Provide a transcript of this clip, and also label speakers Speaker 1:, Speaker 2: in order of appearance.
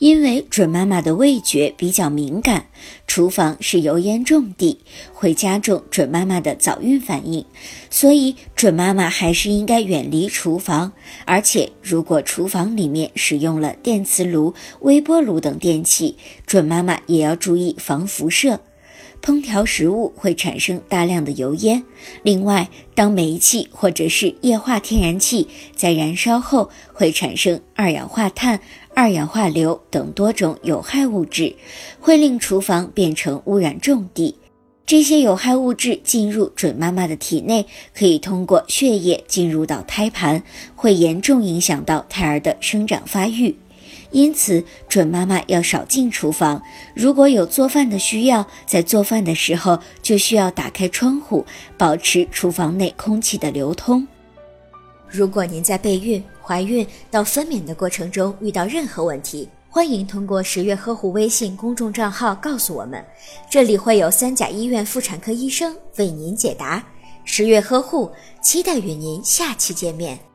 Speaker 1: 因为准妈妈的味觉比较敏感，厨房是油烟重地，会加重准妈妈的早孕反应，所以准妈妈还是应该远离厨房。而且，如果厨房里面使用了电磁炉、微波炉等电器，准妈妈也要注意防辐射。烹调食物会产生大量的油烟，另外，当煤气或者是液化天然气在燃烧后，会产生二氧化碳。二氧化硫等多种有害物质会令厨房变成污染重地。这些有害物质进入准妈妈的体内，可以通过血液进入到胎盘，会严重影响到胎儿的生长发育。因此，准妈妈要少进厨房。如果有做饭的需要，在做饭的时候就需要打开窗户，保持厨房内空气的流通。
Speaker 2: 如果您在备孕、怀孕到分娩的过程中遇到任何问题，欢迎通过十月呵护微信公众账号告诉我们，这里会有三甲医院妇产科医生为您解答。十月呵护，期待与您下期见面。